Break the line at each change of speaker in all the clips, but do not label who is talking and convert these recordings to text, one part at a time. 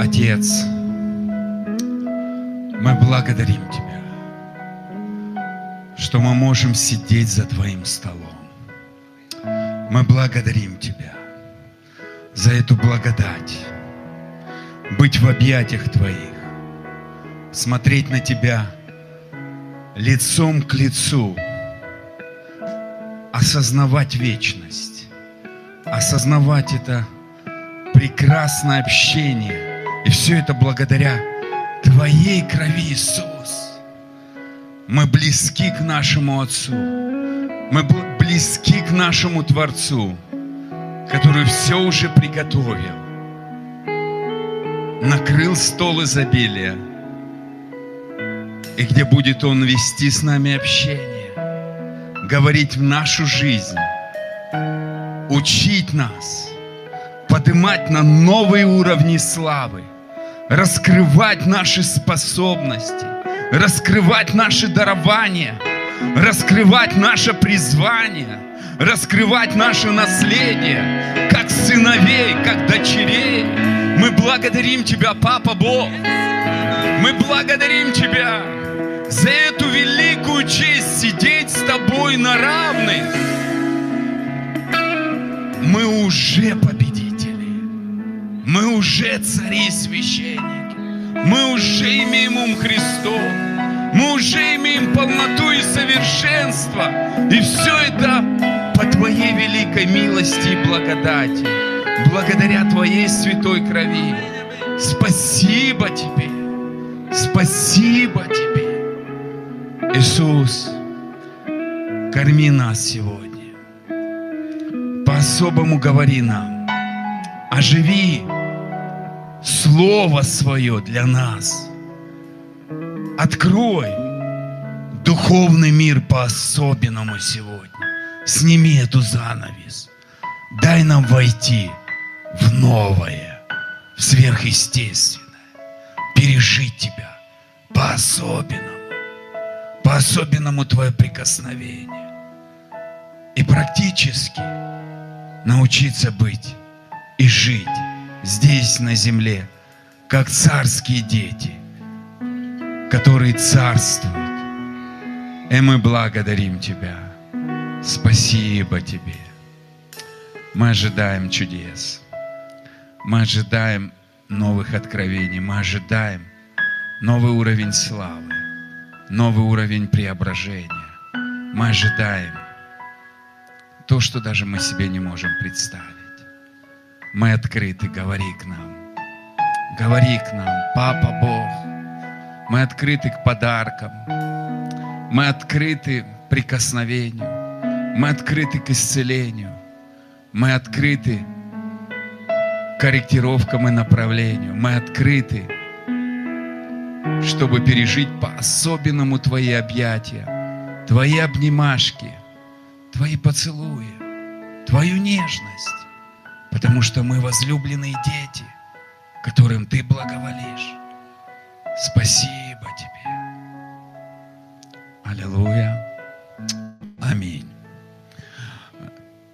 Отец, мы благодарим Тебя, что мы можем сидеть за Твоим столом. Мы благодарим Тебя за эту благодать, быть в объятиях Твоих, смотреть на Тебя лицом к лицу, осознавать вечность, осознавать это прекрасное общение. И все это благодаря Твоей крови, Иисус. Мы близки к нашему Отцу. Мы близки к нашему Творцу, который все уже приготовил. Накрыл стол изобилия. И где будет Он вести с нами общение, говорить в нашу жизнь, учить нас, поднимать на новые уровни славы, раскрывать наши способности, раскрывать наши дарования, раскрывать наше призвание, раскрывать наше наследие, как сыновей, как дочерей. Мы благодарим Тебя, Папа Бог. Мы благодарим Тебя за эту великую честь сидеть с Тобой на равных. Мы уже победители. Мы уже цари и священники. Мы уже имеем ум Христов. Мы уже имеем полноту и совершенство. И все это по Твоей великой милости и благодати. Благодаря Твоей святой крови. Спасибо Тебе. Спасибо Тебе. Иисус, корми нас сегодня. По-особому говори нам. Оживи Слово Свое для нас. Открой духовный мир по-особенному сегодня. Сними эту занавес. Дай нам войти в новое, в сверхъестественное. Пережить Тебя по-особенному. По-особенному Твое прикосновение. И практически научиться быть и жить здесь, на земле, как царские дети, которые царствуют. И мы благодарим Тебя. Спасибо Тебе. Мы ожидаем чудес. Мы ожидаем новых откровений. Мы ожидаем новый уровень славы, новый уровень преображения. Мы ожидаем то, что даже мы себе не можем представить. Мы открыты, говори к нам. Говори к нам, Папа Бог. Мы открыты к подаркам. Мы открыты прикосновению. Мы открыты к исцелению. Мы открыты корректировкам и направлению. Мы открыты, чтобы пережить по-особенному Твои объятия, Твои обнимашки, Твои поцелуи, Твою нежность. Потому что мы возлюбленные дети, которым Ты благоволишь. Спасибо Тебе. Аллилуйя. Аминь.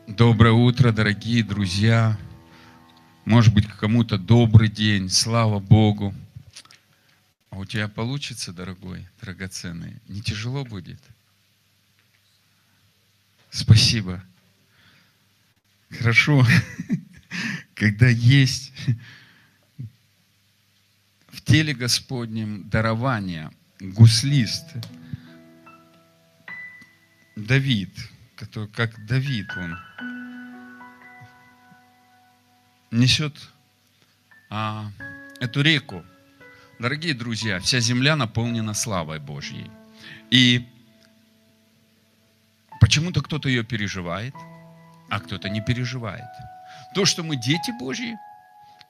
Доброе утро, дорогие друзья. Может быть, кому-то добрый день. Слава Богу. А у тебя получится, дорогой, драгоценный? Не тяжело будет? Спасибо. Хорошо, когда есть в теле Господнем дарование, гуслист, Давид, который как Давид, он несет а, эту реку. Дорогие друзья, вся земля наполнена славой Божьей. И почему-то кто-то ее переживает, а кто-то не переживает. То, что мы дети Божьи,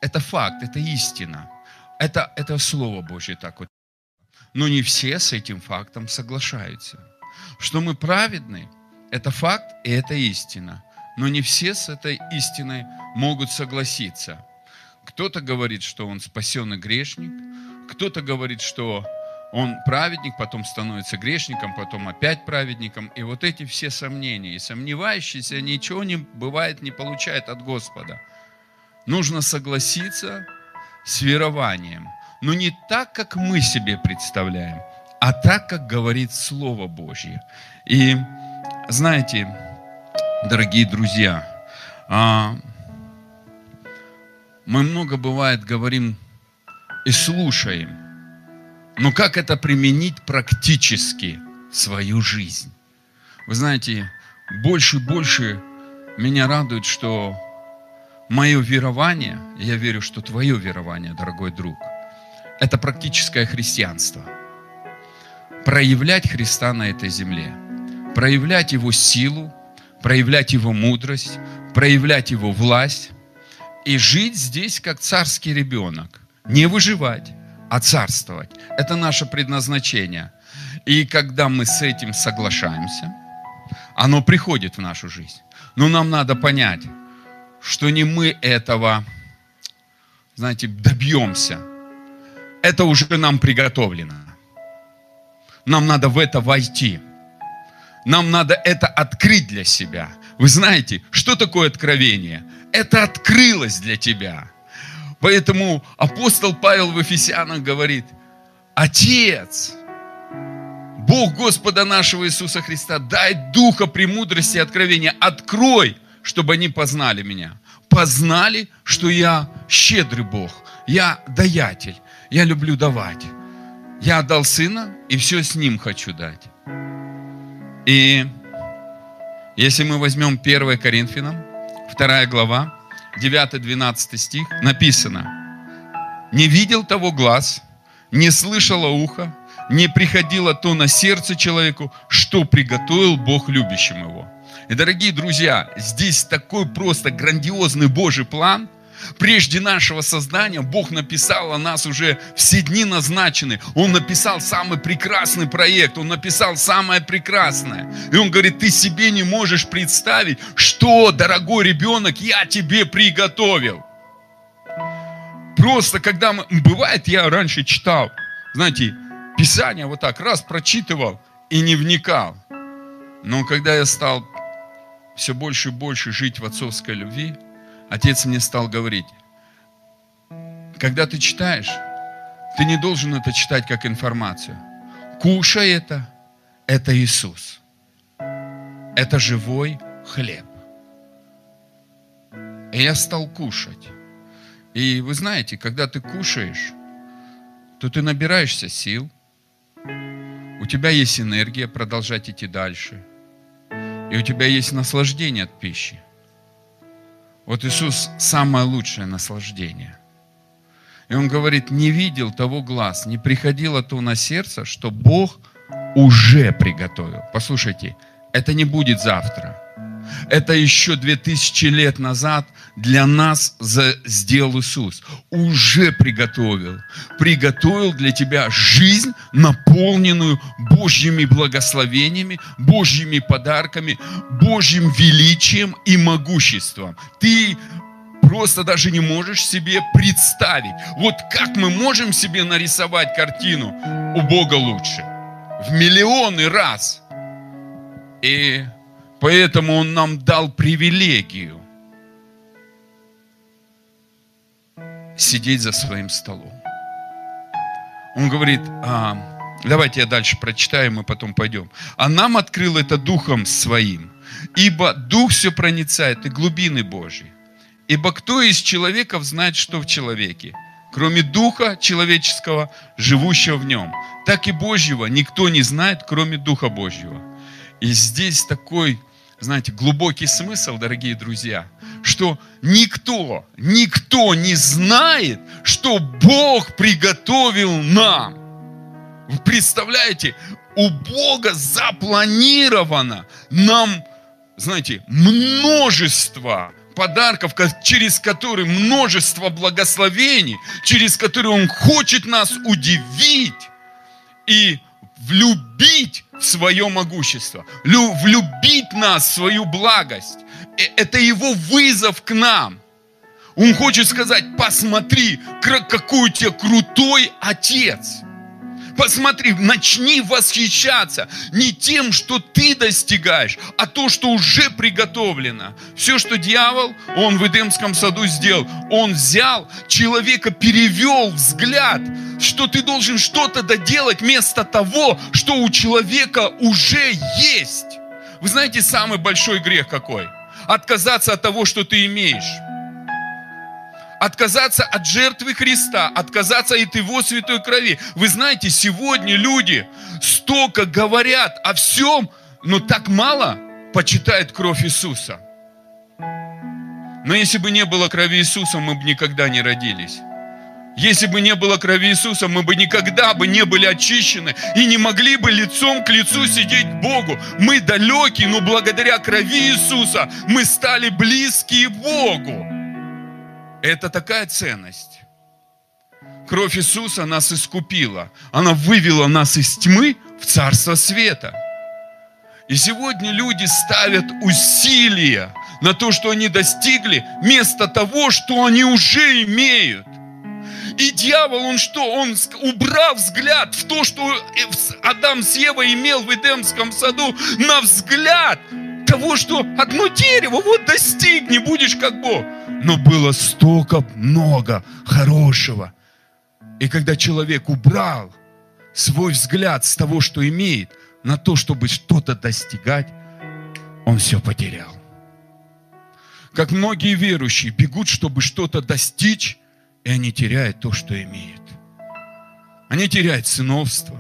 это факт, это истина. Это, это Слово Божье так вот. Но не все с этим фактом соглашаются. Что мы праведны, это факт и это истина. Но не все с этой истиной могут согласиться. Кто-то говорит, что он спасенный грешник, кто-то говорит, что он праведник, потом становится грешником, потом опять праведником. И вот эти все сомнения. И сомневающийся ничего не бывает, не получает от Господа. Нужно согласиться с верованием, но не так, как мы себе представляем, а так, как говорит Слово Божье. И знаете, дорогие друзья, а, мы много бывает говорим и слушаем, но как это применить практически в свою жизнь? Вы знаете, больше и больше меня радует, что мое верование, я верю, что твое верование, дорогой друг, это практическое христианство. Проявлять Христа на этой земле, проявлять Его силу, проявлять Его мудрость, проявлять Его власть и жить здесь как царский ребенок. Не выживать, а царствовать. Это наше предназначение. И когда мы с этим соглашаемся, оно приходит в нашу жизнь. Но нам надо понять, что не мы этого, знаете, добьемся. Это уже нам приготовлено. Нам надо в это войти. Нам надо это открыть для себя. Вы знаете, что такое откровение? Это открылось для тебя. Поэтому апостол Павел в Ефесянах говорит, Отец, Бог Господа нашего Иисуса Христа, дай духа премудрости и откровения, открой, чтобы они познали меня. Познали, что я щедрый Бог, я даятель, я люблю давать. Я отдал сына, и все с ним хочу дать. И если мы возьмем 1 Коринфянам, 2 глава, 9-12 стих, написано, «Не видел того глаз, не слышало ухо, не приходило то на сердце человеку, что приготовил Бог любящим его». И, дорогие друзья, здесь такой просто грандиозный Божий план – Прежде нашего создания Бог написал о нас уже все дни назначены. Он написал самый прекрасный проект, Он написал самое прекрасное. И Он говорит, ты себе не можешь представить, что, дорогой ребенок, я тебе приготовил. Просто когда мы... Бывает, я раньше читал, знаете, Писание вот так раз прочитывал и не вникал. Но когда я стал все больше и больше жить в отцовской любви, Отец мне стал говорить, когда ты читаешь, ты не должен это читать как информацию. Кушай это, это Иисус. Это живой хлеб. И я стал кушать. И вы знаете, когда ты кушаешь, то ты набираешься сил, у тебя есть энергия продолжать идти дальше, и у тебя есть наслаждение от пищи. Вот Иисус самое лучшее наслаждение. И Он говорит, не видел того глаз, не приходило то на сердце, что Бог уже приготовил. Послушайте, это не будет завтра. Это еще две тысячи лет назад для нас сделал Иисус. Уже приготовил. Приготовил для тебя жизнь, наполненную Божьими благословениями, Божьими подарками, Божьим величием и могуществом. Ты просто даже не можешь себе представить. Вот как мы можем себе нарисовать картину у Бога лучше? В миллионы раз. И Поэтому Он нам дал привилегию сидеть за своим столом. Он говорит, а, давайте я дальше прочитаю, мы потом пойдем. А нам открыл это Духом Своим, ибо Дух все проницает и глубины Божьи. Ибо кто из человеков знает, что в человеке, кроме Духа человеческого, живущего в нем? Так и Божьего никто не знает, кроме Духа Божьего. И здесь такой знаете, глубокий смысл, дорогие друзья, что никто, никто не знает, что Бог приготовил нам. Вы представляете, у Бога запланировано нам, знаете, множество подарков, через которые множество благословений, через которые Он хочет нас удивить. И влюбить в свое могущество, влюбить нас в свою благость. Э, это его вызов к нам. Он хочет сказать, посмотри, какой у тебя крутой отец. Посмотри, начни восхищаться не тем, что ты достигаешь, а то, что уже приготовлено. Все, что дьявол, он в Эдемском саду сделал, он взял человека, перевел взгляд, что ты должен что-то доделать вместо того, что у человека уже есть. Вы знаете, самый большой грех какой? Отказаться от того, что ты имеешь отказаться от жертвы Христа, отказаться от Его святой крови. Вы знаете, сегодня люди столько говорят о всем, но так мало почитают кровь Иисуса. Но если бы не было крови Иисуса, мы бы никогда не родились. Если бы не было крови Иисуса, мы бы никогда бы не были очищены и не могли бы лицом к лицу сидеть Богу. Мы далеки, но благодаря крови Иисуса мы стали близкие Богу. Это такая ценность. Кровь Иисуса нас искупила. Она вывела нас из тьмы в царство света. И сегодня люди ставят усилия на то, что они достигли, вместо того, что они уже имеют. И дьявол, он что? Он, убрав взгляд в то, что Адам с Евой имел в Эдемском саду, на взгляд того, что одно дерево, вот достигни, будешь как Бог но было столько много хорошего. И когда человек убрал свой взгляд с того, что имеет, на то, чтобы что-то достигать, он все потерял. Как многие верующие бегут, чтобы что-то достичь, и они теряют то, что имеют. Они теряют сыновство,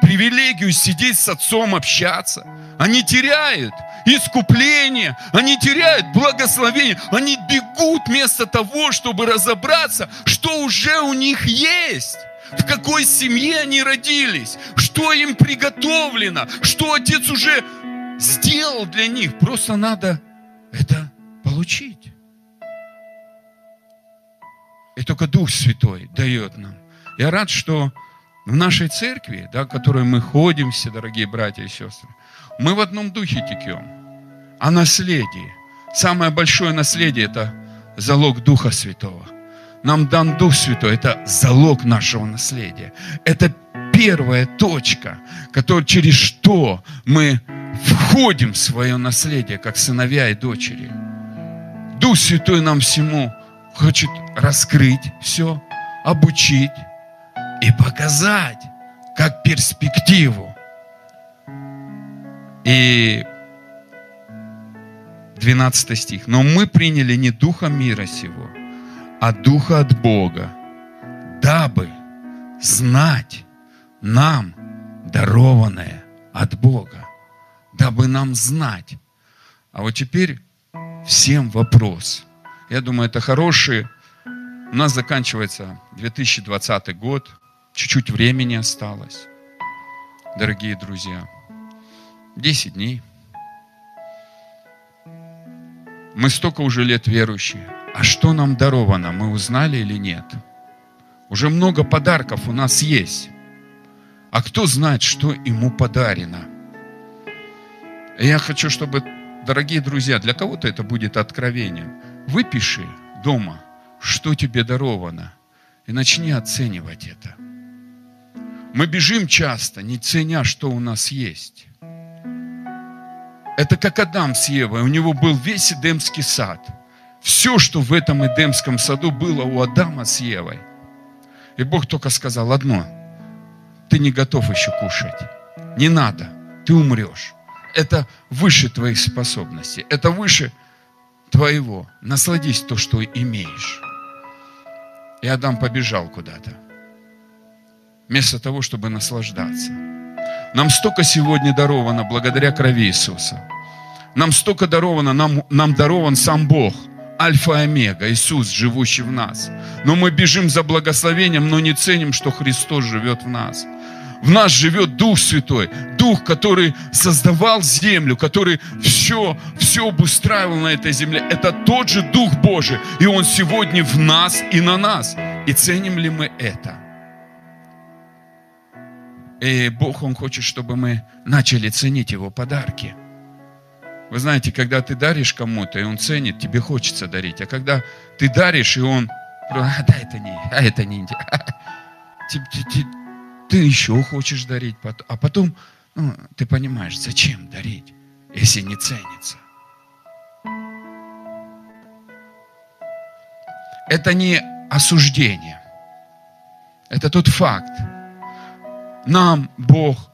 привилегию сидеть с отцом, общаться. Они теряют искупление, они теряют благословение, они бегут вместо того, чтобы разобраться, что уже у них есть в какой семье они родились, что им приготовлено, что Отец уже сделал для них. Просто надо это получить. И только Дух Святой дает нам. Я рад, что в нашей церкви, да, в которой мы ходим, все дорогие братья и сестры, мы в одном духе текем. А наследие, самое большое наследие – это залог Духа Святого. Нам дан Дух Святой, это залог нашего наследия. Это первая точка, который, через что мы входим в свое наследие, как сыновья и дочери. Дух Святой нам всему хочет раскрыть все, обучить и показать, как перспективу. И 12 стих. Но мы приняли не духа мира сего, а духа от Бога, дабы знать нам дарованное от Бога, дабы нам знать. А вот теперь всем вопрос. Я думаю, это хороший. У нас заканчивается 2020 год. Чуть-чуть времени осталось. Дорогие друзья. 10 дней. Мы столько уже лет верующие. А что нам даровано, мы узнали или нет? Уже много подарков у нас есть. А кто знает, что ему подарено? Я хочу, чтобы, дорогие друзья, для кого-то это будет откровением. Выпиши дома, что тебе даровано, и начни оценивать это. Мы бежим часто, не ценя, что у нас есть. Это как Адам с Евой. У него был весь Эдемский сад. Все, что в этом Эдемском саду было у Адама с Евой. И Бог только сказал одно. Ты не готов еще кушать. Не надо. Ты умрешь. Это выше твоих способностей. Это выше твоего. Насладись то, что имеешь. И Адам побежал куда-то. Вместо того, чтобы наслаждаться. Нам столько сегодня даровано благодаря крови Иисуса. Нам столько даровано, нам, нам дарован сам Бог, Альфа и Омега, Иисус, живущий в нас. Но мы бежим за благословением, но не ценим, что Христос живет в нас. В нас живет Дух Святой, Дух, который создавал землю, который все, все обустраивал на этой земле. Это тот же Дух Божий, и Он сегодня в нас и на нас. И ценим ли мы это? И Бог, Он хочет, чтобы мы начали ценить Его подарки. Вы знаете, когда ты даришь кому-то, и он ценит, тебе хочется дарить. А когда ты даришь, и он, а, да, это не, а это не, ты, ты, ты, ты еще хочешь дарить, а потом ну, ты понимаешь, зачем дарить, если не ценится. Это не осуждение. Это тот факт. Нам Бог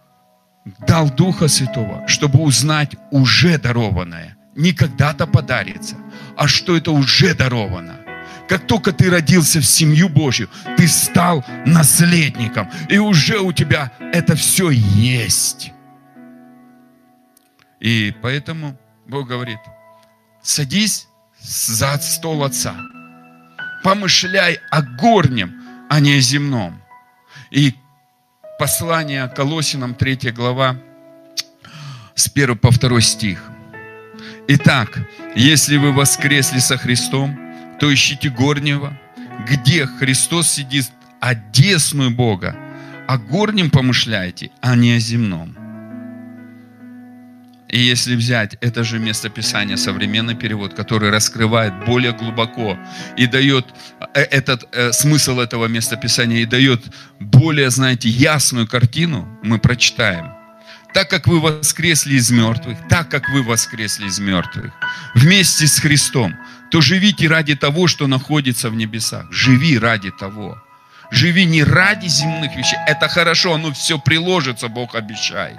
дал Духа Святого, чтобы узнать уже дарованное. Не когда-то подарится, а что это уже даровано. Как только ты родился в семью Божью, ты стал наследником. И уже у тебя это все есть. И поэтому Бог говорит, садись за стол Отца. Помышляй о горнем, а не о земном. И послание Колосинам, 3 глава, с 1 по 2 стих. Итак, если вы воскресли со Христом, то ищите горнего, где Христос сидит одесную Бога, о горнем помышляйте, а не о земном. И если взять это же местописание, современный перевод, который раскрывает более глубоко и дает э, этот э, смысл этого местописания и дает более, знаете, ясную картину, мы прочитаем. Так как вы воскресли из мертвых, так как вы воскресли из мертвых, вместе с Христом, то живите ради того, что находится в небесах. Живи ради того. Живи не ради земных вещей. Это хорошо, оно все приложится, Бог обещает.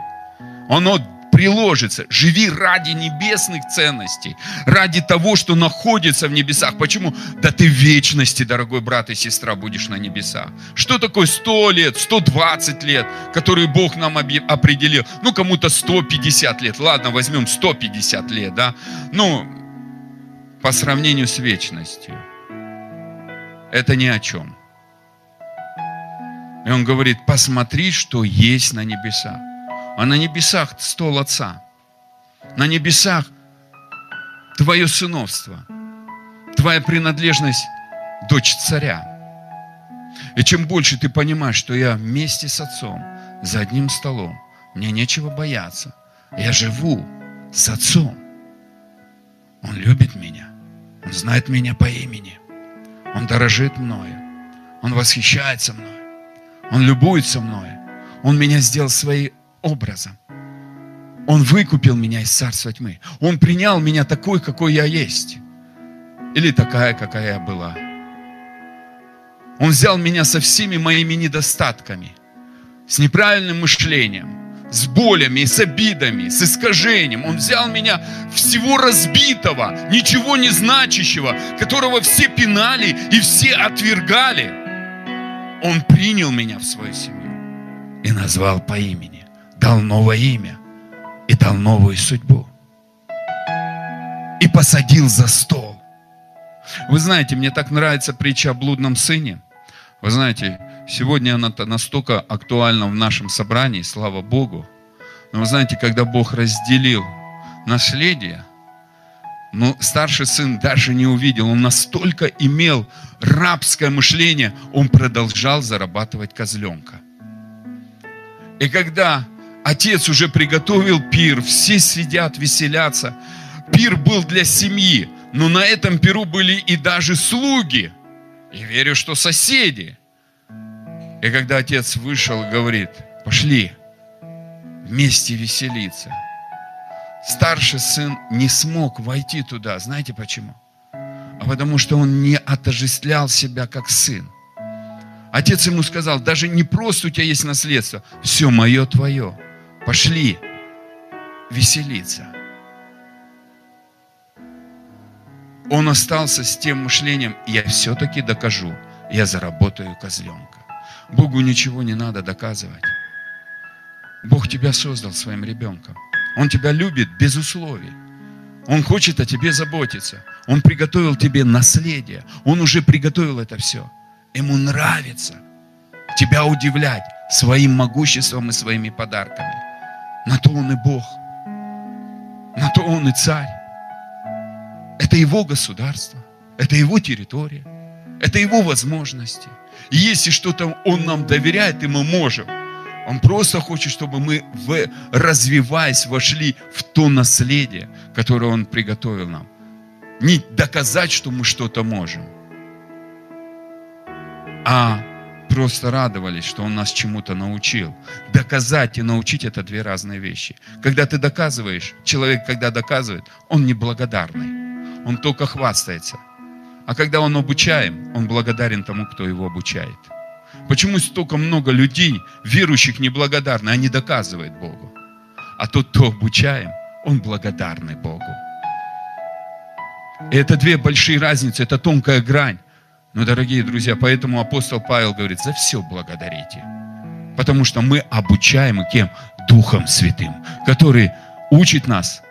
Оно приложится. Живи ради небесных ценностей, ради того, что находится в небесах. Почему? Да ты в вечности, дорогой брат и сестра, будешь на небесах. Что такое 100 лет, 120 лет, которые Бог нам определил? Ну, кому-то 150 лет. Ладно, возьмем 150 лет, да? Ну, по сравнению с вечностью. Это ни о чем. И он говорит, посмотри, что есть на небесах. А на небесах стол Отца. На небесах твое сыновство. Твоя принадлежность дочь царя. И чем больше ты понимаешь, что я вместе с Отцом, за одним столом, мне нечего бояться. Я живу с Отцом. Он любит меня. Он знает меня по имени. Он дорожит мною. Он восхищается мною. Он любуется мною. Он меня сделал своим образом. Он выкупил меня из царства тьмы. Он принял меня такой, какой я есть. Или такая, какая я была. Он взял меня со всеми моими недостатками, с неправильным мышлением, с болями, с обидами, с искажением. Он взял меня всего разбитого, ничего не значащего, которого все пинали и все отвергали. Он принял меня в свою семью и назвал по имени, дал новое имя и дал новую судьбу. И посадил за стол. Вы знаете, мне так нравится притча о блудном сыне. Вы знаете, Сегодня она настолько актуальна в нашем собрании, слава Богу. Но вы знаете, когда Бог разделил наследие, но старший сын даже не увидел, он настолько имел рабское мышление, он продолжал зарабатывать козленка. И когда отец уже приготовил пир, все сидят, веселятся, пир был для семьи, но на этом пиру были и даже слуги. И верю, что соседи. И когда отец вышел, говорит, пошли вместе веселиться. Старший сын не смог войти туда. Знаете почему? А потому что он не отождествлял себя как сын. Отец ему сказал, даже не просто у тебя есть наследство, все мое твое. Пошли веселиться. Он остался с тем мышлением, я все-таки докажу, я заработаю козленка. Богу ничего не надо доказывать. Бог тебя создал своим ребенком. Он тебя любит без условий. Он хочет о тебе заботиться. Он приготовил тебе наследие. Он уже приготовил это все. Ему нравится тебя удивлять своим могуществом и своими подарками. На то он и Бог. На то он и царь. Это его государство. Это его территория. Это его возможности. И если что-то Он нам доверяет, и мы можем, Он просто хочет, чтобы мы, в, развиваясь, вошли в то наследие, которое Он приготовил нам. Не доказать, что мы что-то можем, а просто радовались, что Он нас чему-то научил. Доказать и научить – это две разные вещи. Когда ты доказываешь, человек, когда доказывает, он неблагодарный. Он только хвастается. А когда он обучаем, он благодарен тому, кто его обучает. Почему столько много людей, верующих, неблагодарны, они доказывают Богу? А тот, кто обучаем, он благодарный Богу. И это две большие разницы, это тонкая грань. Но, дорогие друзья, поэтому апостол Павел говорит, за все благодарите. Потому что мы обучаемы кем? Духом Святым, который учит нас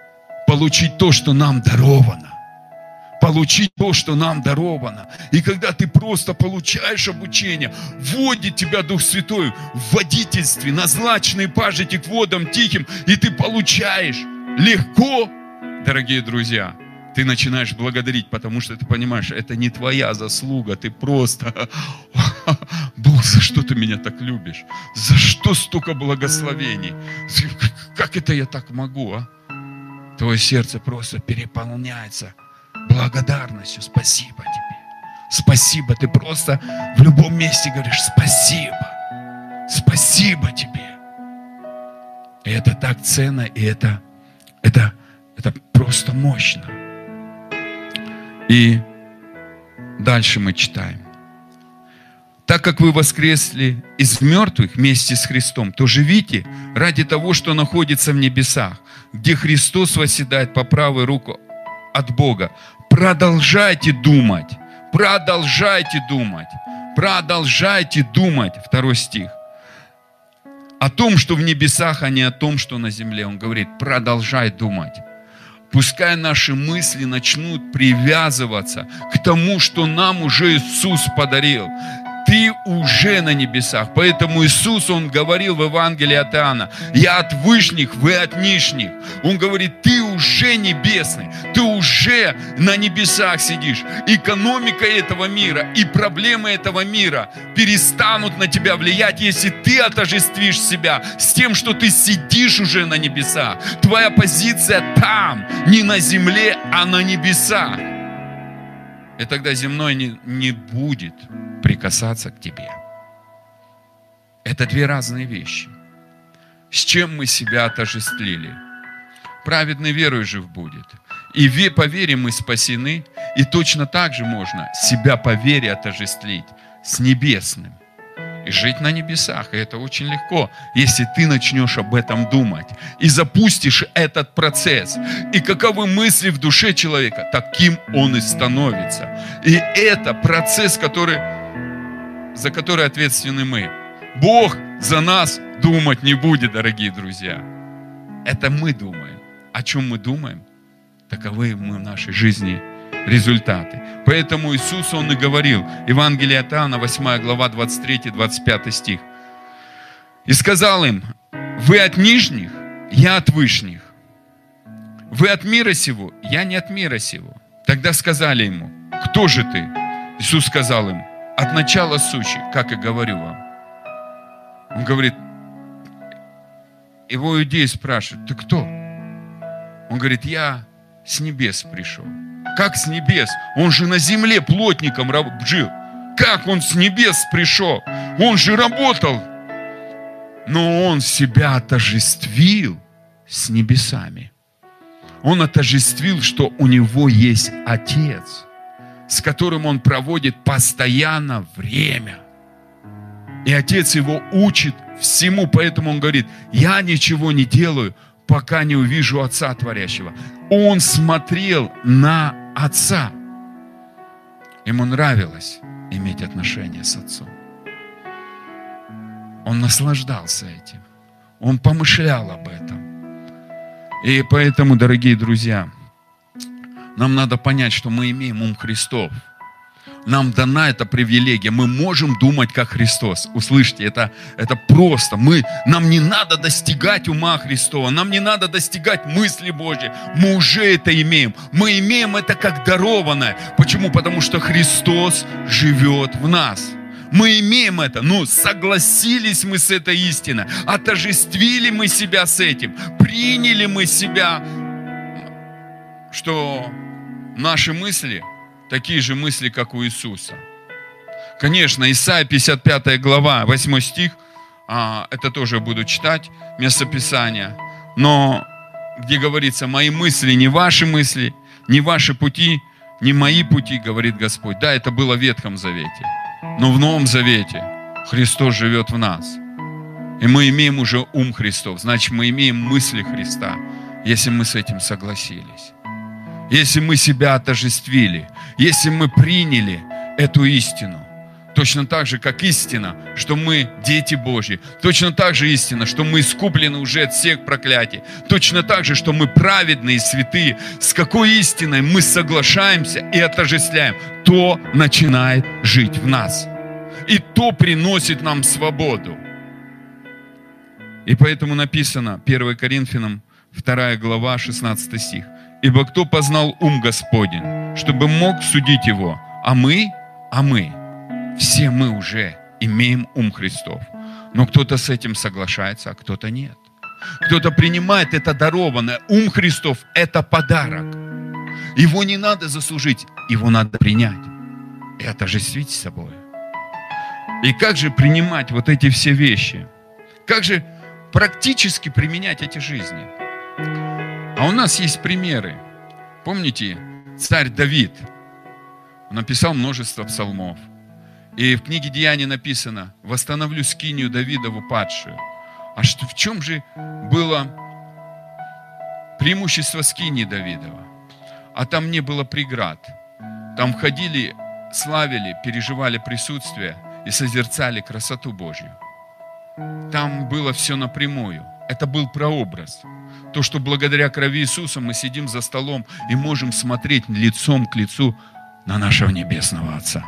получить то, что нам даровано. Получить то, что нам даровано. И когда ты просто получаешь обучение, вводит тебя Дух Святой в водительстве, на злачный пажити к тихим, и ты получаешь легко, дорогие друзья, ты начинаешь благодарить, потому что ты понимаешь, это не твоя заслуга, ты просто, Бог, за что ты меня так любишь? За что столько благословений? Как это я так могу, а? Твое сердце просто переполняется благодарностью. Спасибо тебе. Спасибо. Ты просто в любом месте говоришь спасибо. Спасибо тебе. И это так ценно, и это, это, это просто мощно. И дальше мы читаем. Так как вы воскресли из мертвых вместе с Христом, то живите ради того, что находится в небесах, где Христос восседает по правой руку от Бога. Продолжайте думать, продолжайте думать, продолжайте думать. Второй стих. О том, что в небесах, а не о том, что на земле. Он говорит, продолжай думать. Пускай наши мысли начнут привязываться к тому, что нам уже Иисус подарил ты уже на небесах. Поэтому Иисус, Он говорил в Евангелии от Иоанна, я от вышних, вы от нижних. Он говорит, ты уже небесный, ты уже на небесах сидишь. Экономика этого мира и проблемы этого мира перестанут на тебя влиять, если ты отождествишь себя с тем, что ты сидишь уже на небесах. Твоя позиция там, не на земле, а на небесах. И тогда земной не, не будет прикасаться к тебе. Это две разные вещи. С чем мы себя отождествили? Праведный верой жив будет. И по вере мы спасены, и точно так же можно себя по вере отождествить с небесным и жить на небесах. И это очень легко, если ты начнешь об этом думать и запустишь этот процесс. И каковы мысли в душе человека, таким он и становится. И это процесс, который за который ответственны мы. Бог за нас думать не будет, дорогие друзья. Это мы думаем. О чем мы думаем, таковы мы в нашей жизни результаты. Поэтому Иисус, Он и говорил, Евангелие от Иоанна, 8 глава, 23-25 стих. И сказал им, вы от нижних, я от вышних. Вы от мира сего, я не от мира сего. Тогда сказали ему, кто же ты? Иисус сказал им, от начала сущих, как и говорю вам. Он говорит, его иудеи спрашивают, ты кто? Он говорит, я с небес пришел. Как с небес? Он же на земле плотником жил. Как он с небес пришел? Он же работал. Но он себя отождествил с небесами. Он отождествил, что у него есть Отец – с которым он проводит постоянно время. И отец его учит всему, поэтому он говорит, я ничего не делаю, пока не увижу Отца Творящего. Он смотрел на Отца. Ему нравилось иметь отношения с Отцом. Он наслаждался этим. Он помышлял об этом. И поэтому, дорогие друзья, нам надо понять, что мы имеем ум Христов. Нам дана эта привилегия. Мы можем думать как Христос. Услышьте, это, это просто. Мы, нам не надо достигать ума Христова. Нам не надо достигать мысли Божьей. Мы уже это имеем. Мы имеем это как дарованное. Почему? Потому что Христос живет в нас. Мы имеем это, ну, согласились мы с этой истиной, отождествили мы себя с этим, приняли мы себя, что наши мысли такие же мысли, как у Иисуса. Конечно, Исайя 55 глава, 8 стих, а, это тоже буду читать, местописание, но где говорится, мои мысли не ваши мысли, не ваши пути, не мои пути, говорит Господь. Да, это было в Ветхом Завете, но в Новом Завете Христос живет в нас. И мы имеем уже ум Христов, значит, мы имеем мысли Христа, если мы с этим согласились. Если мы себя отождествили, если мы приняли эту истину, точно так же, как истина, что мы дети Божьи, точно так же истина, что мы искуплены уже от всех проклятий, точно так же, что мы праведные и святые, с какой истиной мы соглашаемся и отождествляем, то начинает жить в нас. И то приносит нам свободу. И поэтому написано 1 Коринфянам 2 глава 16 стих. Ибо кто познал ум Господень, чтобы мог судить его, а мы, а мы, все мы уже имеем ум Христов. Но кто-то с этим соглашается, а кто-то нет. Кто-то принимает это дарованное. Ум Христов – это подарок. Его не надо заслужить, его надо принять и отождествить с собой. И как же принимать вот эти все вещи? Как же практически применять эти жизни? А у нас есть примеры. Помните, царь Давид написал множество псалмов. И в книге Деяний написано, восстановлю скинию Давидову падшую. А что, в чем же было преимущество скинии Давидова? А там не было преград. Там входили, славили, переживали присутствие и созерцали красоту Божью. Там было все напрямую. Это был прообраз. То, что благодаря крови Иисуса мы сидим за столом и можем смотреть лицом к лицу на нашего Небесного Отца.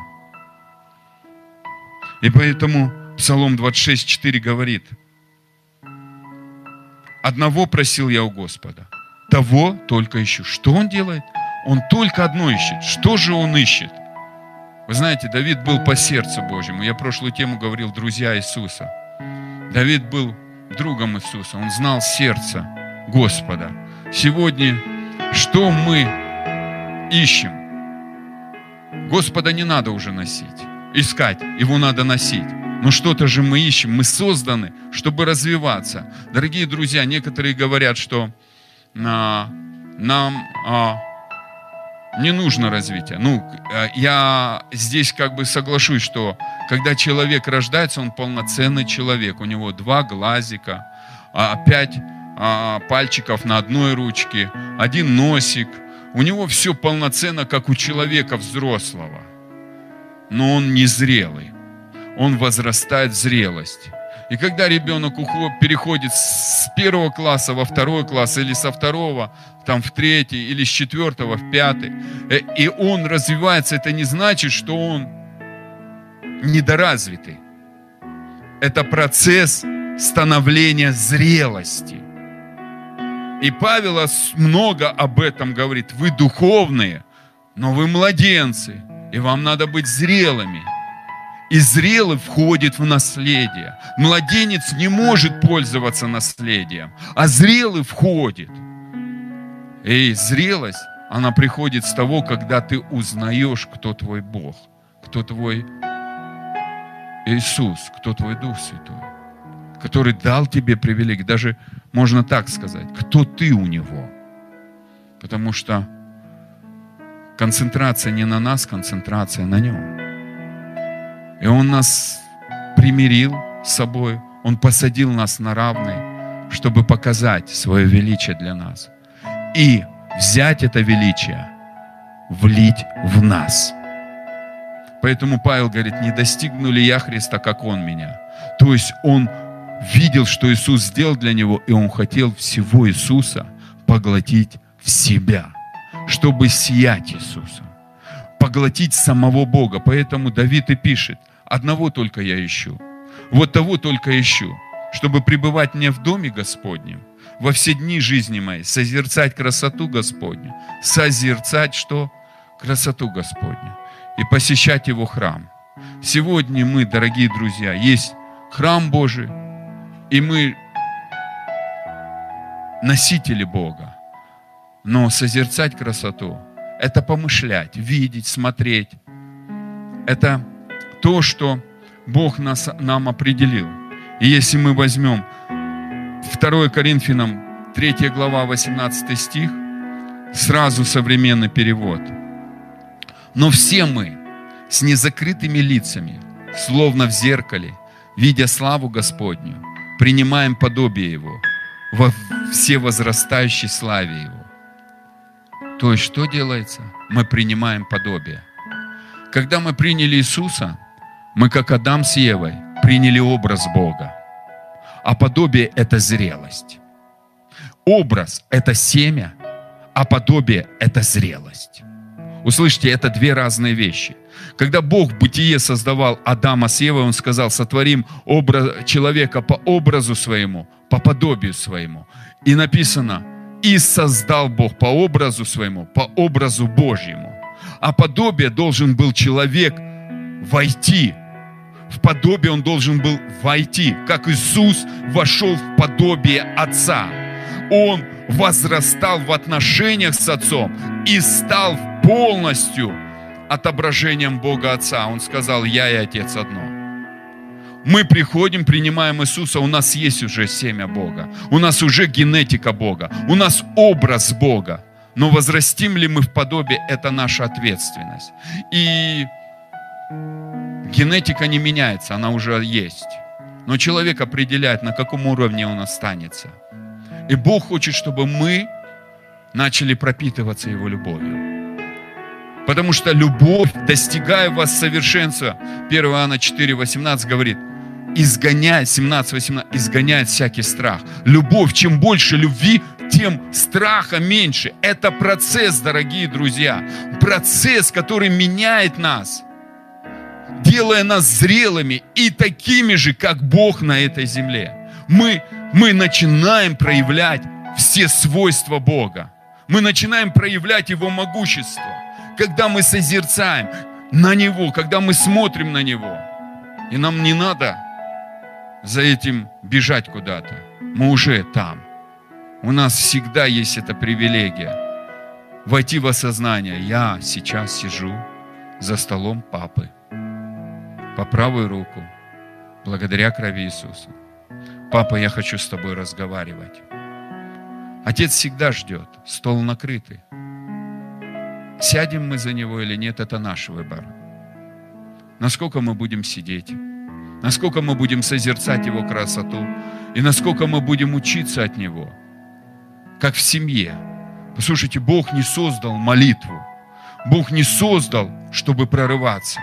И поэтому Псалом 26.4 говорит, «Одного просил я у Господа, того только ищу». Что он делает? Он только одно ищет. Что же он ищет? Вы знаете, Давид был по сердцу Божьему. Я прошлую тему говорил «Друзья Иисуса». Давид был другом Иисуса. Он знал сердце Господа. Сегодня что мы ищем? Господа не надо уже носить искать, его надо носить. Но что-то же мы ищем, мы созданы, чтобы развиваться. Дорогие друзья, некоторые говорят, что а, нам а, не нужно развитие. Ну, э, я здесь как бы соглашусь, что когда человек рождается, он полноценный человек. У него два глазика, а, пять а, пальчиков на одной ручке, один носик. У него все полноценно, как у человека взрослого но он не зрелый. Он возрастает в зрелость. И когда ребенок переходит с первого класса во второй класс или со второго там в третий или с четвертого в пятый, э, и он развивается, это не значит, что он недоразвитый. Это процесс становления зрелости. И Павел много об этом говорит. Вы духовные, но вы младенцы. И вам надо быть зрелыми. И зрелый входит в наследие. Младенец не может пользоваться наследием, а зрелый входит. И зрелость, она приходит с того, когда ты узнаешь, кто твой Бог, кто твой Иисус, кто твой Дух Святой, который дал тебе привилегии. Даже можно так сказать, кто ты у Него. Потому что Концентрация не на нас, концентрация на Нем. И Он нас примирил с собой, Он посадил нас на равные, чтобы показать свое величие для нас. И взять это величие, влить в нас. Поэтому Павел говорит, не достигну ли я Христа, как Он меня. То есть он видел, что Иисус сделал для него, и он хотел всего Иисуса поглотить в себя – чтобы сиять Иисуса, поглотить самого Бога. Поэтому Давид и пишет, одного только я ищу, вот того только ищу, чтобы пребывать мне в доме Господнем, во все дни жизни моей, созерцать красоту Господню, созерцать что? Красоту Господню и посещать Его храм. Сегодня мы, дорогие друзья, есть храм Божий, и мы носители Бога. Но созерцать красоту – это помышлять, видеть, смотреть. Это то, что Бог нас, нам определил. И если мы возьмем 2 Коринфянам 3 глава 18 стих, сразу современный перевод. Но все мы с незакрытыми лицами, словно в зеркале, видя славу Господню, принимаем подобие Его во всевозрастающей славе Его. То есть, что делается? Мы принимаем подобие. Когда мы приняли Иисуса, мы, как Адам с Евой, приняли образ Бога. А подобие – это зрелость. Образ – это семя, а подобие – это зрелость. Услышьте, это две разные вещи. Когда Бог бытие создавал Адама с Евой, Он сказал, сотворим образ, человека по образу своему, по подобию своему. И написано, и создал Бог по образу своему, по образу Божьему. А подобие должен был человек войти. В подобие он должен был войти, как Иисус вошел в подобие Отца. Он возрастал в отношениях с Отцом и стал полностью отображением Бога Отца. Он сказал, я и Отец одно. Мы приходим, принимаем Иисуса, у нас есть уже семя Бога, у нас уже генетика Бога, у нас образ Бога. Но возрастим ли мы в подобие, это наша ответственность. И генетика не меняется, она уже есть. Но человек определяет, на каком уровне он останется. И Бог хочет, чтобы мы начали пропитываться Его любовью. Потому что любовь, достигая вас совершенства, 1 Иоанна 4, 18 говорит, изгоняет, 17, 18, изгоняет всякий страх. Любовь, чем больше любви, тем страха меньше. Это процесс, дорогие друзья. Процесс, который меняет нас, делая нас зрелыми и такими же, как Бог на этой земле. Мы, мы начинаем проявлять все свойства Бога. Мы начинаем проявлять Его могущество когда мы созерцаем на Него, когда мы смотрим на Него. И нам не надо за этим бежать куда-то. Мы уже там. У нас всегда есть эта привилегия войти в осознание. Я сейчас сижу за столом папы по правую руку, благодаря крови Иисуса. Папа, я хочу с тобой разговаривать. Отец всегда ждет, стол накрытый. Сядем мы за него или нет, это наш выбор. Насколько мы будем сидеть, насколько мы будем созерцать его красоту, и насколько мы будем учиться от него, как в семье. Послушайте, Бог не создал молитву, Бог не создал, чтобы прорываться.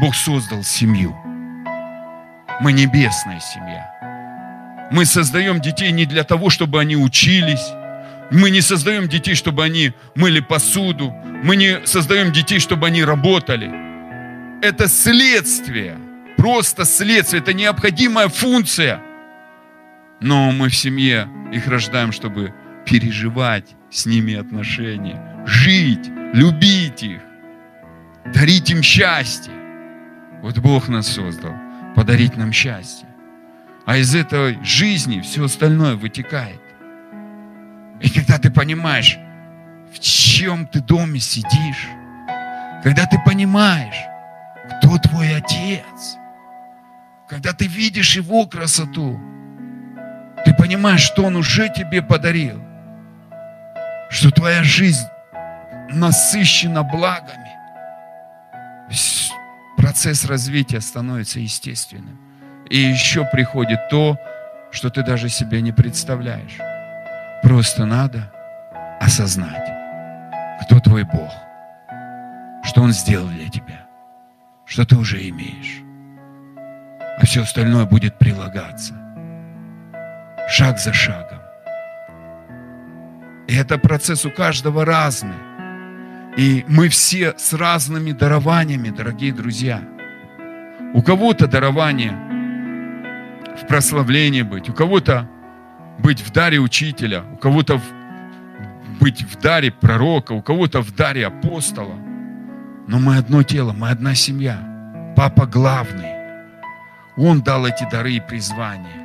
Бог создал семью. Мы небесная семья. Мы создаем детей не для того, чтобы они учились, мы не создаем детей, чтобы они мыли посуду. Мы не создаем детей, чтобы они работали. Это следствие. Просто следствие. Это необходимая функция. Но мы в семье их рождаем, чтобы переживать с ними отношения. Жить, любить их. Дарить им счастье. Вот Бог нас создал. Подарить нам счастье. А из этой жизни все остальное вытекает. И когда ты понимаешь, в чем ты доме сидишь, когда ты понимаешь, кто твой отец, когда ты видишь его красоту, ты понимаешь, что он уже тебе подарил, что твоя жизнь насыщена благами, процесс развития становится естественным. И еще приходит то, что ты даже себе не представляешь. Просто надо осознать, кто твой Бог, что Он сделал для тебя, что ты уже имеешь. А все остальное будет прилагаться. Шаг за шагом. И это процесс у каждого разный. И мы все с разными дарованиями, дорогие друзья. У кого-то дарование в прославлении быть, у кого-то быть в даре учителя, у кого-то быть в даре пророка, у кого-то в даре апостола. Но мы одно тело, мы одна семья. Папа главный. Он дал эти дары и призвания.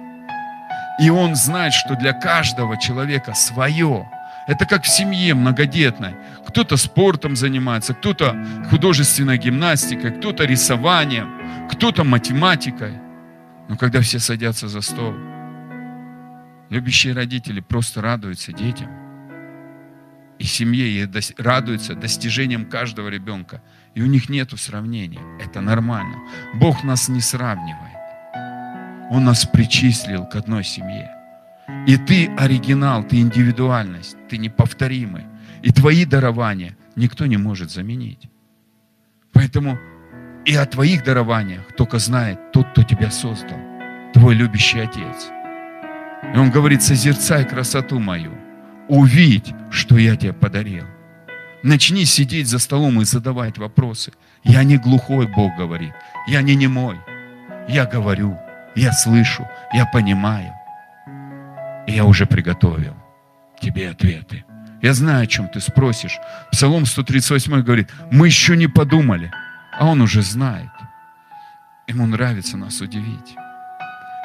И он знает, что для каждого человека свое. Это как в семье многодетной. Кто-то спортом занимается, кто-то художественной гимнастикой, кто-то рисованием, кто-то математикой. Но когда все садятся за стол, любящие родители просто радуются детям и семье, и радуются достижениям каждого ребенка. И у них нет сравнения. Это нормально. Бог нас не сравнивает. Он нас причислил к одной семье. И ты оригинал, ты индивидуальность, ты неповторимый. И твои дарования никто не может заменить. Поэтому и о твоих дарованиях только знает тот, кто тебя создал, твой любящий Отец. И он говорит, созерцай красоту мою, увидь, что я тебе подарил. Начни сидеть за столом и задавать вопросы. Я не глухой, Бог говорит. Я не немой. Я говорю, я слышу, я понимаю. И я уже приготовил тебе ответы. Я знаю, о чем ты спросишь. Псалом 138 говорит, мы еще не подумали, а он уже знает. Ему нравится нас удивить.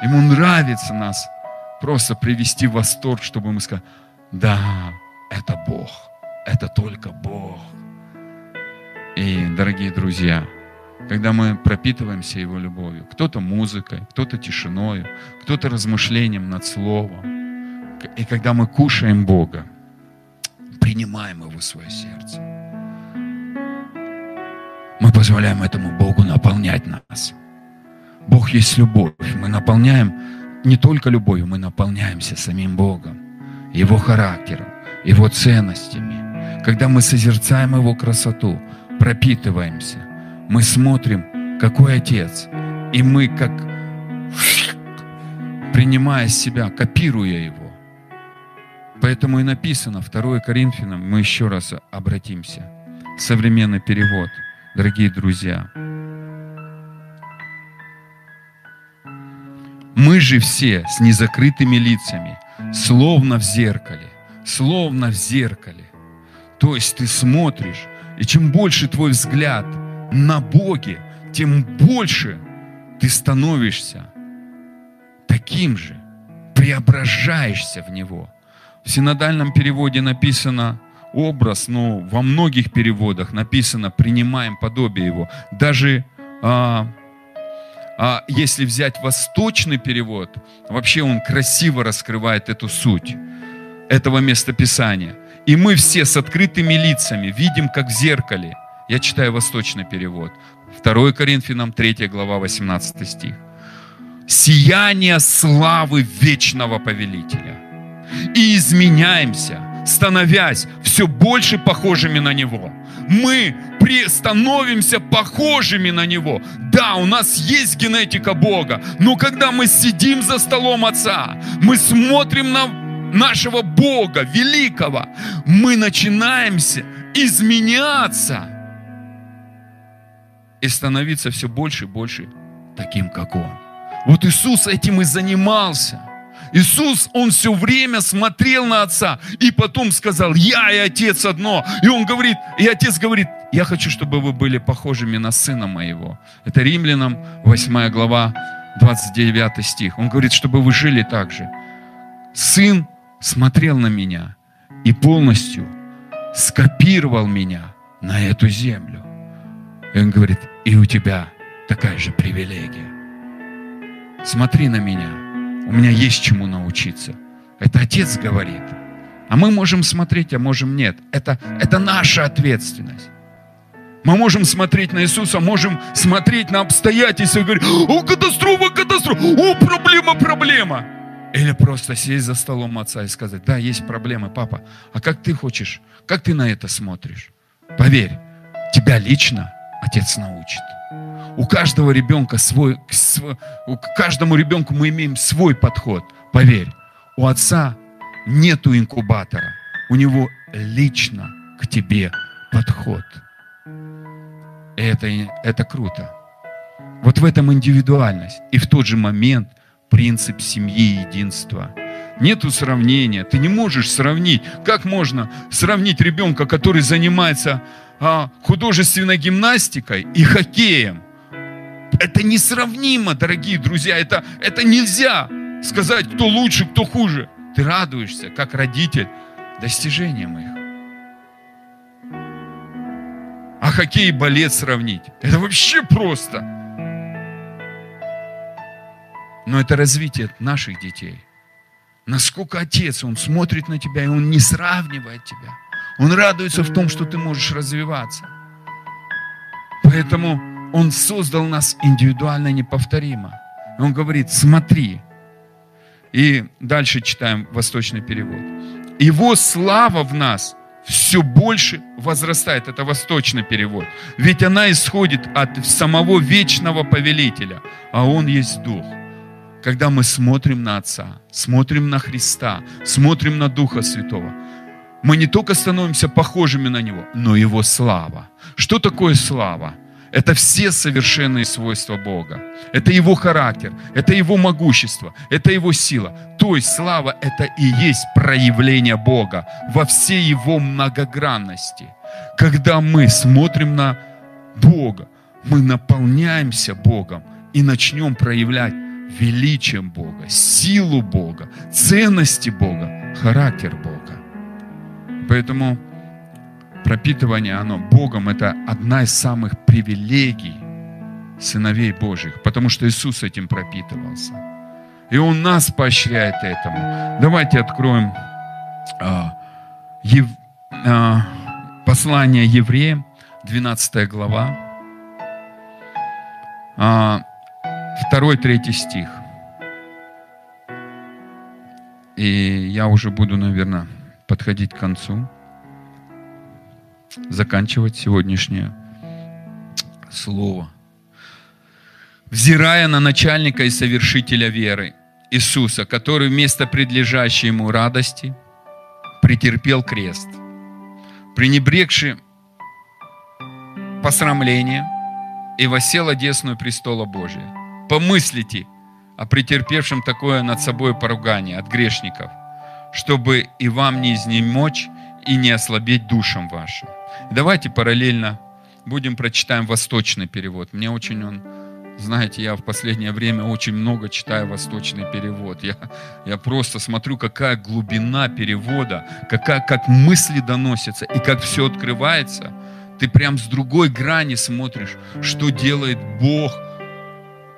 Ему нравится нас просто привести в восторг, чтобы мы сказали, да, это Бог, это только Бог. И, дорогие друзья, когда мы пропитываемся Его любовью, кто-то музыкой, кто-то тишиной, кто-то размышлением над Словом, и когда мы кушаем Бога, принимаем Его в свое сердце, мы позволяем этому Богу наполнять нас. Бог есть любовь. Мы наполняем не только любовью, мы наполняемся самим Богом, Его характером, Его ценностями. Когда мы созерцаем Его красоту, пропитываемся, мы смотрим, какой Отец. И мы как принимая себя, копируя Его. Поэтому и написано, 2 Коринфянам, мы еще раз обратимся, современный перевод, дорогие друзья. Мы же все с незакрытыми лицами, словно в зеркале, словно в зеркале. То есть ты смотришь, и чем больше твой взгляд на Боге, тем больше ты становишься таким же, преображаешься в Него. В синодальном переводе написано образ, но во многих переводах написано принимаем подобие Его. Даже а, а если взять восточный перевод, вообще он красиво раскрывает эту суть этого местописания. И мы все с открытыми лицами видим, как в зеркале. Я читаю восточный перевод. 2 Коринфянам 3 глава 18 стих. Сияние славы вечного повелителя. И изменяемся, становясь все больше похожими на Него мы становимся похожими на Него. Да, у нас есть генетика Бога, но когда мы сидим за столом Отца, мы смотрим на нашего Бога великого, мы начинаемся изменяться и становиться все больше и больше таким, как Он. Вот Иисус этим и занимался – Иисус, Он все время смотрел на Отца и потом сказал, я и Отец одно. И Он говорит, и Отец говорит, я хочу, чтобы вы были похожими на Сына Моего. Это Римлянам 8 глава 29 стих. Он говорит, чтобы вы жили так же. Сын смотрел на меня и полностью скопировал меня на эту землю. И он говорит, и у тебя такая же привилегия. Смотри на меня у меня есть чему научиться. Это Отец говорит. А мы можем смотреть, а можем нет. Это, это наша ответственность. Мы можем смотреть на Иисуса, можем смотреть на обстоятельства и говорить, о, катастрофа, катастрофа, о, проблема, проблема. Или просто сесть за столом отца и сказать, да, есть проблемы, папа, а как ты хочешь, как ты на это смотришь? Поверь, тебя лично отец научит. У каждого ребенка свой, к каждому ребенку мы имеем свой подход. Поверь, у отца нету инкубатора. У него лично к тебе подход. Это, это круто. Вот в этом индивидуальность. И в тот же момент принцип семьи и единства. Нету сравнения. Ты не можешь сравнить. Как можно сравнить ребенка, который занимается а, художественной гимнастикой и хоккеем? Это несравнимо, дорогие друзья. Это, это нельзя сказать, кто лучше, кто хуже. Ты радуешься, как родитель, достижениям их. А хоккей и балет сравнить. Это вообще просто. но это развитие наших детей. Насколько отец, он смотрит на тебя, и он не сравнивает тебя. Он радуется в том, что ты можешь развиваться. Поэтому он создал нас индивидуально неповторимо. Он говорит, смотри. И дальше читаем восточный перевод. Его слава в нас все больше возрастает. Это восточный перевод. Ведь она исходит от самого вечного повелителя, а он есть Дух. Когда мы смотрим на Отца, смотрим на Христа, смотрим на Духа Святого, мы не только становимся похожими на Него, но Его слава. Что такое слава? Это все совершенные свойства Бога. Это Его характер, это Его могущество, это Его сила. То есть слава – это и есть проявление Бога во всей Его многогранности. Когда мы смотрим на Бога, мы наполняемся Богом и начнем проявлять величием Бога, силу Бога, ценности Бога, характер Бога. Поэтому пропитывание, оно Богом, это одна из самых привилегий сыновей Божьих, потому что Иисус этим пропитывался. И Он нас поощряет этому. Давайте откроем а, ев, а, послание евреям, 12 глава, а, 2-3 стих. И я уже буду, наверное, подходить к концу заканчивать сегодняшнее слово. Взирая на начальника и совершителя веры Иисуса, который вместо предлежащей ему радости претерпел крест, пренебрегши посрамление и восел одесную престола Божия. Помыслите о претерпевшем такое над собой поругание от грешников, чтобы и вам не изнемочь и не ослабеть душам вашим. Давайте параллельно будем прочитаем восточный перевод. Мне очень он, знаете, я в последнее время очень много читаю восточный перевод. Я, я просто смотрю, какая глубина перевода, какая, как мысли доносятся и как все открывается. Ты прям с другой грани смотришь, что делает Бог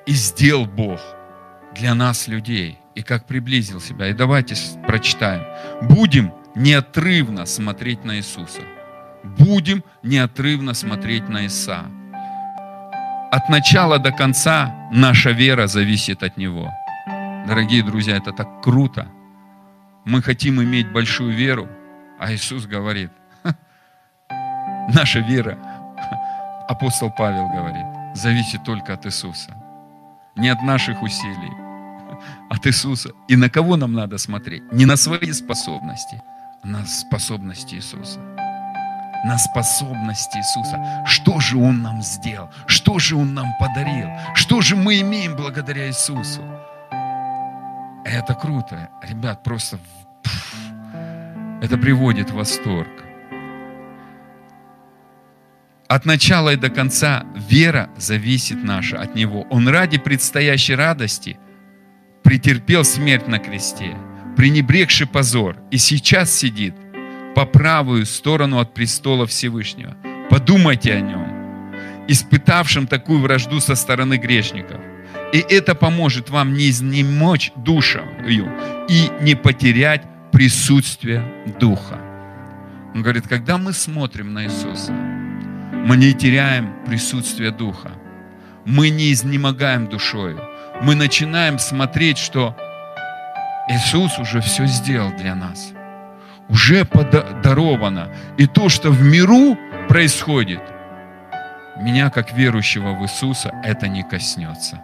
и сделал Бог для нас, людей, и как приблизил себя. И давайте прочитаем. Будем неотрывно смотреть на Иисуса – будем неотрывно смотреть на Иса. От начала до конца наша вера зависит от Него. Дорогие друзья, это так круто. Мы хотим иметь большую веру, а Иисус говорит, наша вера, апостол Павел говорит, зависит только от Иисуса. Не от наших усилий, от Иисуса. И на кого нам надо смотреть? Не на свои способности, а на способности Иисуса на способности Иисуса. Что же Он нам сделал? Что же Он нам подарил? Что же мы имеем благодаря Иисусу? Это круто. Ребят, просто это приводит в восторг. От начала и до конца вера зависит наша от Него. Он ради предстоящей радости претерпел смерть на кресте, пренебрегший позор, и сейчас сидит – по правую сторону от престола Всевышнего. Подумайте о нем, испытавшем такую вражду со стороны грешников. И это поможет вам не изнемочь душою и не потерять присутствие Духа. Он говорит, когда мы смотрим на Иисуса, мы не теряем присутствие Духа. Мы не изнемогаем душою. Мы начинаем смотреть, что Иисус уже все сделал для нас уже подаровано. И то, что в миру происходит, меня, как верующего в Иисуса, это не коснется.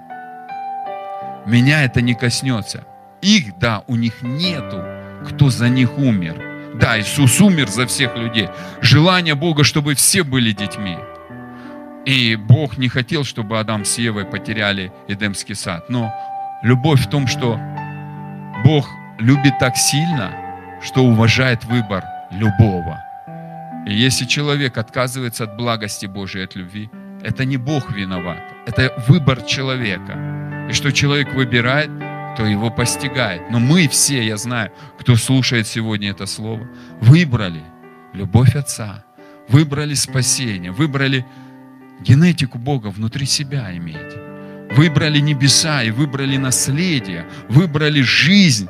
Меня это не коснется. Их, да, у них нету, кто за них умер. Да, Иисус умер за всех людей. Желание Бога, чтобы все были детьми. И Бог не хотел, чтобы Адам с Евой потеряли Эдемский сад. Но любовь в том, что Бог любит так сильно – что уважает выбор любого. И если человек отказывается от благости Божией, от любви, это не Бог виноват, это выбор человека. И что человек выбирает, то его постигает. Но мы все, я знаю, кто слушает сегодня это слово, выбрали любовь Отца, выбрали спасение, выбрали генетику Бога внутри себя иметь. выбрали небеса и выбрали наследие, выбрали жизнь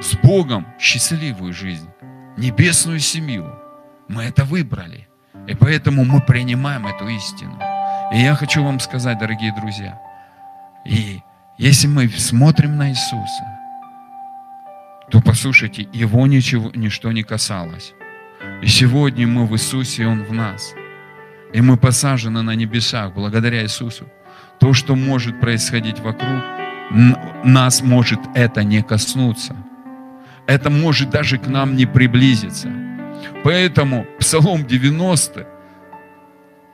с Богом, счастливую жизнь, небесную семью. Мы это выбрали. И поэтому мы принимаем эту истину. И я хочу вам сказать, дорогие друзья, и если мы смотрим на Иисуса, то послушайте, Его ничего, ничто не касалось. И сегодня мы в Иисусе, и Он в нас. И мы посажены на небесах благодаря Иисусу. То, что может происходить вокруг, нас может это не коснуться. Это может даже к нам не приблизиться. Поэтому Псалом 90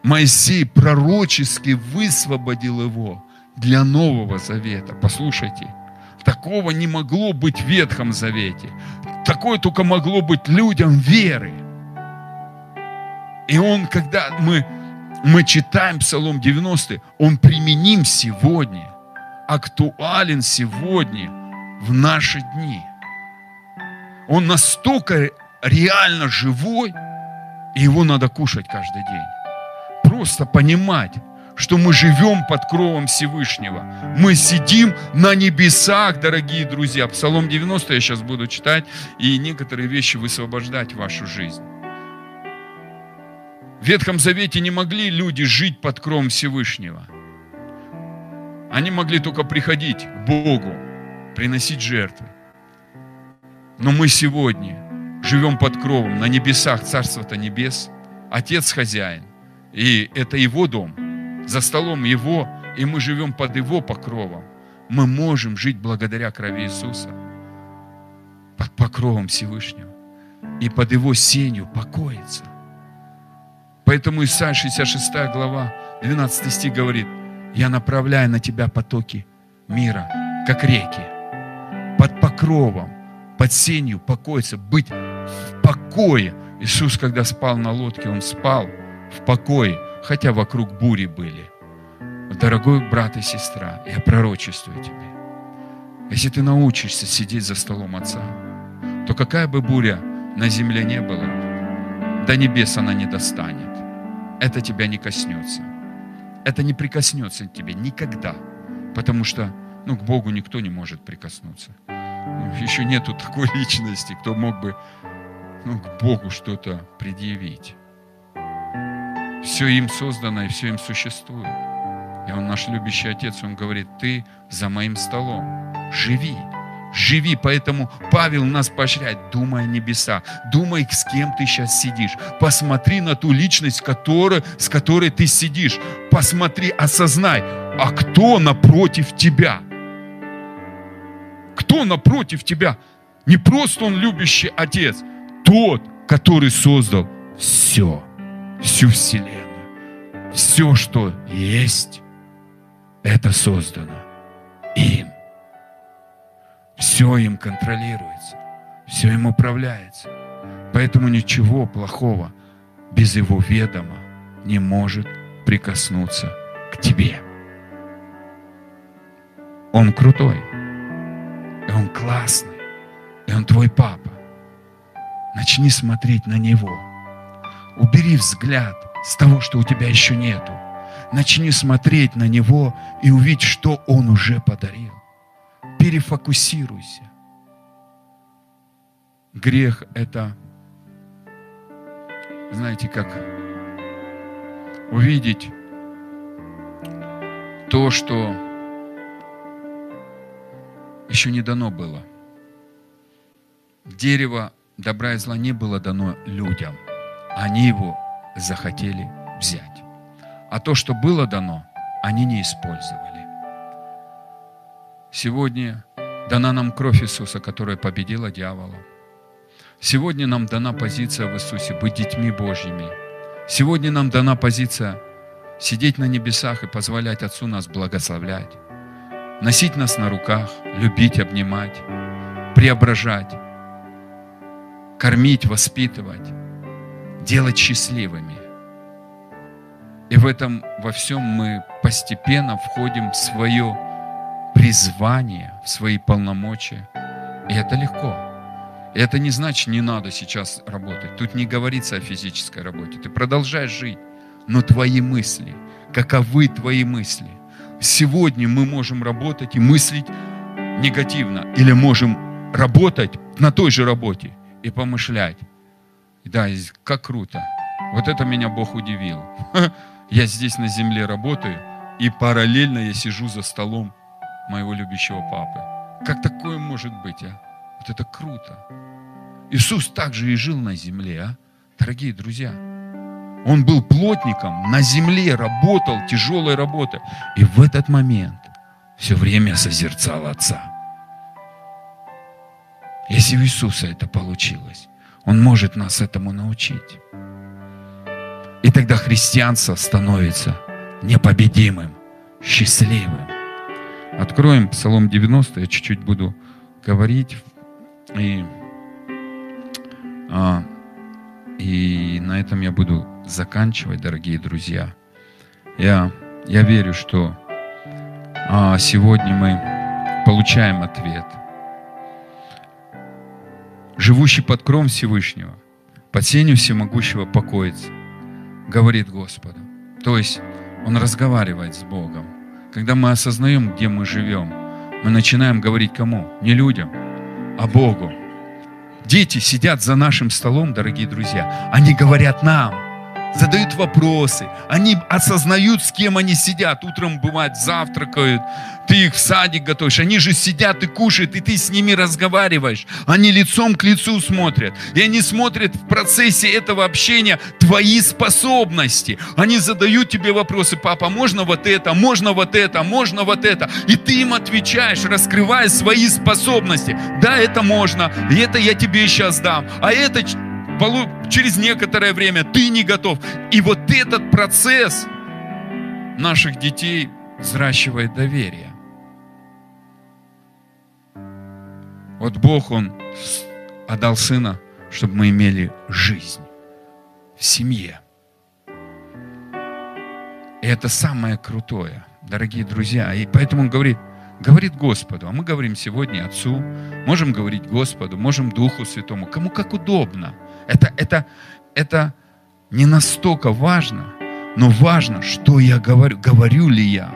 Моисей пророчески высвободил его для Нового Завета. Послушайте, такого не могло быть в Ветхом Завете. Такое только могло быть людям веры. И он, когда мы, мы читаем Псалом 90, он применим сегодня, актуален сегодня, в наши дни. Он настолько реально живой, и его надо кушать каждый день. Просто понимать, что мы живем под кровом Всевышнего. Мы сидим на небесах, дорогие друзья. Псалом 90 я сейчас буду читать, и некоторые вещи высвобождать в вашу жизнь. В Ветхом Завете не могли люди жить под кровом Всевышнего. Они могли только приходить к Богу, приносить жертвы. Но мы сегодня живем под кровом, на небесах, Царство-то небес. Отец хозяин. И это его дом. За столом его, и мы живем под его покровом. Мы можем жить благодаря крови Иисуса. Под покровом Всевышнего. И под его сенью покоиться. Поэтому Исайя 66 глава, 12 стих говорит, я направляю на тебя потоки мира, как реки, под покровом, под сенью покоиться, быть в покое. Иисус, когда спал на лодке, Он спал в покое, хотя вокруг бури были. Дорогой брат и сестра, я пророчествую тебе. Если ты научишься сидеть за столом Отца, то какая бы буря на земле не была, до небес она не достанет. Это тебя не коснется. Это не прикоснется к тебе никогда. Потому что ну, к Богу никто не может прикоснуться. Еще нету такой личности, кто мог бы ну, к Богу что-то предъявить. Все им создано и все им существует. И Он наш любящий Отец, Он говорит, ты за моим столом, живи, живи. Поэтому Павел нас поощряет, думай о небесах, думай, с кем ты сейчас сидишь. Посмотри на ту личность, которая, с которой ты сидишь. Посмотри, осознай, а кто напротив тебя? Кто напротив тебя? Не просто Он любящий Отец, тот, который создал все всю Вселенную. Все, что есть, это создано им. Все им контролируется, все им управляется. Поэтому ничего плохого без его ведома не может прикоснуться к тебе. Он крутой, и он классный, и он твой папа. Начни смотреть на него – Убери взгляд с того, что у тебя еще нету. Начни смотреть на него и увидеть, что он уже подарил. Перефокусируйся. Грех – это, знаете, как увидеть то, что еще не дано было. Дерево добра и зла не было дано людям – они его захотели взять. А то, что было дано, они не использовали. Сегодня дана нам кровь Иисуса, которая победила дьявола. Сегодня нам дана позиция в Иисусе быть детьми Божьими. Сегодня нам дана позиция сидеть на небесах и позволять Отцу нас благословлять, носить нас на руках, любить, обнимать, преображать, кормить, воспитывать делать счастливыми. И в этом во всем мы постепенно входим в свое призвание, в свои полномочия. И это легко. И это не значит, не надо сейчас работать. Тут не говорится о физической работе. Ты продолжаешь жить, но твои мысли. Каковы твои мысли? Сегодня мы можем работать и мыслить негативно, или можем работать на той же работе и помышлять. Да, как круто. Вот это меня Бог удивил. Я здесь на земле работаю, и параллельно я сижу за столом моего любящего папы. Как такое может быть, а? Вот это круто. Иисус также и жил на земле, а? Дорогие друзья, он был плотником, на земле работал, тяжелой работой. И в этот момент все время созерцал Отца. Если у Иисуса это получилось, Он может нас этому научить. И тогда христианство становится непобедимым, счастливым. Откроем Псалом 90, я чуть-чуть буду говорить. И, а, и на этом я буду заканчивать, дорогие друзья. Я, я верю, что а, сегодня мы получаем ответ. Живущий под кром Всевышнего, под сенью всемогущего покоится, говорит Господу. То есть он разговаривает с Богом. Когда мы осознаем, где мы живем, мы начинаем говорить кому? Не людям, а Богу. Дети сидят за нашим столом, дорогие друзья. Они говорят нам, задают вопросы, они осознают, с кем они сидят. Утром, бывает, завтракают, ты их в садик готовишь, они же сидят и кушают, и ты с ними разговариваешь. Они лицом к лицу смотрят, и они смотрят в процессе этого общения твои способности. Они задают тебе вопросы, папа, можно вот это, можно вот это, можно вот это. И ты им отвечаешь, раскрывая свои способности. Да, это можно, и это я тебе сейчас дам, а это через некоторое время ты не готов. И вот этот процесс наших детей взращивает доверие. Вот Бог, Он отдал Сына, чтобы мы имели жизнь в семье. И это самое крутое, дорогие друзья. И поэтому Он говорит, говорит Господу, а мы говорим сегодня Отцу, можем говорить Господу, можем Духу Святому, кому как удобно. Это, это, это не настолько важно, но важно, что я говорю, говорю ли я.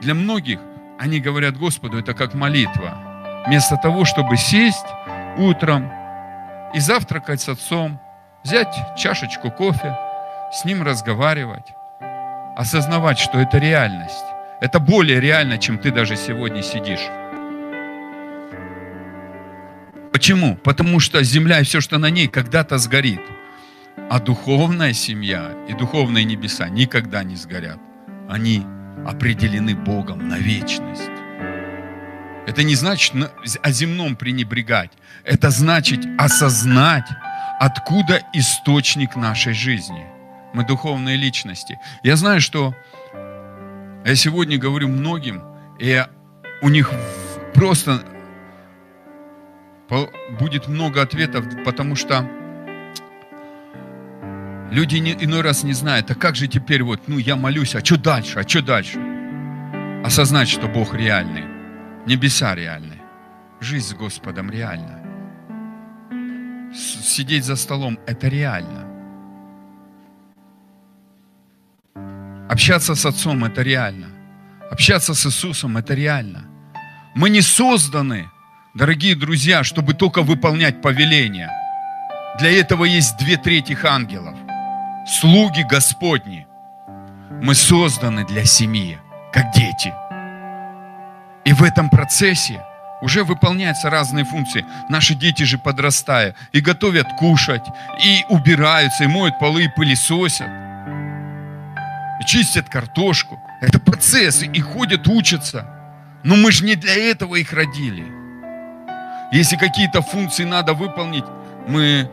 Для многих они говорят Господу, это как молитва. Вместо того, чтобы сесть утром и завтракать с отцом, взять чашечку кофе, с ним разговаривать, осознавать, что это реальность. Это более реально, чем ты даже сегодня сидишь. Почему? Потому что земля и все, что на ней, когда-то сгорит. А духовная семья и духовные небеса никогда не сгорят. Они определены Богом на вечность. Это не значит о земном пренебрегать. Это значит осознать, откуда источник нашей жизни. Мы духовные личности. Я знаю, что я сегодня говорю многим, и у них просто будет много ответов, потому что люди иной раз не знают, а как же теперь вот, ну я молюсь, а что дальше, а что дальше? Осознать, что Бог реальный, небеса реальны, жизнь с Господом реальна. Сидеть за столом – это реально. Общаться с Отцом – это реально. Общаться с Иисусом – это реально. Мы не созданы – Дорогие друзья, чтобы только выполнять повеления. Для этого есть две трети ангелов. Слуги Господни. Мы созданы для семьи, как дети. И в этом процессе уже выполняются разные функции. Наши дети же подрастая и готовят кушать, и убираются, и моют полы, и пылесосят, и чистят картошку. Это процессы, и ходят, учатся. Но мы же не для этого их родили. Если какие-то функции надо выполнить, мы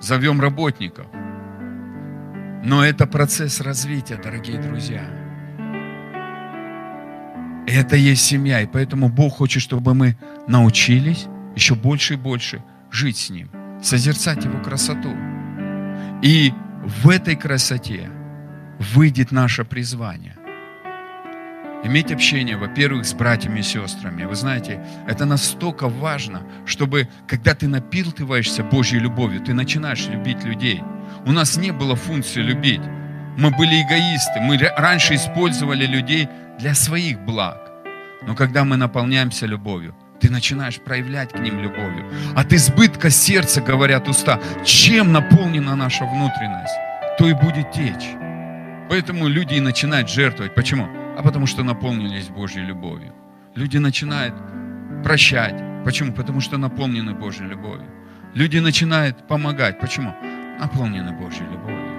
зовем работников. Но это процесс развития, дорогие друзья. Это есть семья, и поэтому Бог хочет, чтобы мы научились еще больше и больше жить с Ним, созерцать Его красоту. И в этой красоте выйдет наше призвание иметь общение, во-первых, с братьями и сестрами. Вы знаете, это настолько важно, чтобы, когда ты напилтываешься Божьей любовью, ты начинаешь любить людей. У нас не было функции любить. Мы были эгоисты. Мы раньше использовали людей для своих благ. Но когда мы наполняемся любовью, ты начинаешь проявлять к ним любовью. От избытка сердца, говорят уста, чем наполнена наша внутренность, то и будет течь. Поэтому люди и начинают жертвовать. Почему? А потому что наполнились Божьей любовью. Люди начинают прощать. Почему? Потому что наполнены Божьей любовью. Люди начинают помогать. Почему? Наполнены Божьей любовью.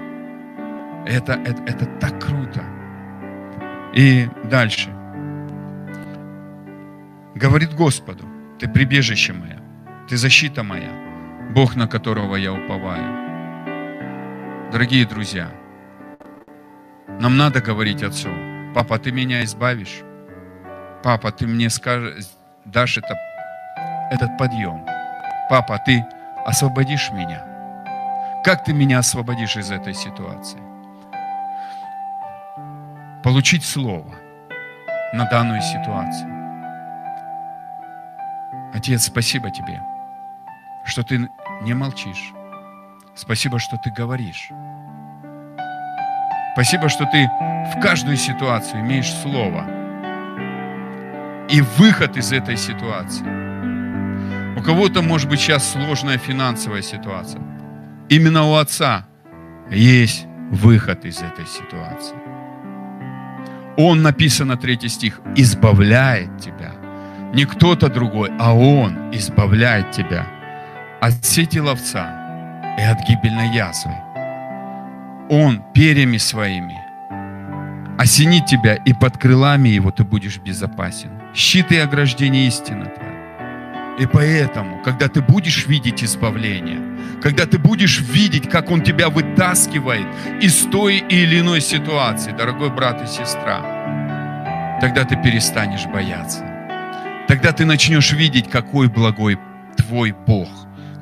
Это, это, это так круто. И дальше. Говорит Господу, ты прибежище мое, ты защита моя, Бог, на которого я уповаю. Дорогие друзья, нам надо говорить Отцу, папа, ты меня избавишь? Папа, ты мне скажешь, дашь это, этот подъем? Папа, ты освободишь меня? Как ты меня освободишь из этой ситуации? получить слово на данную ситуацию. Отец, спасибо тебе, что ты не молчишь. Спасибо, что ты говоришь. Спасибо, что ты в каждую ситуацию имеешь слово и выход из этой ситуации. У кого-то может быть сейчас сложная финансовая ситуация. Именно у Отца есть выход из этой ситуации. Он, написано, третий стих, избавляет тебя. Не кто-то другой, а Он избавляет тебя от сети ловца и от гибельной язвы. Он перьями своими осенит тебя, и под крылами Его ты будешь безопасен. Щит и ограждение истины твоя. И поэтому, когда ты будешь видеть избавление, когда ты будешь видеть, как Он тебя вытаскивает из той или иной ситуации, дорогой брат и сестра, тогда ты перестанешь бояться. Тогда ты начнешь видеть, какой благой твой Бог,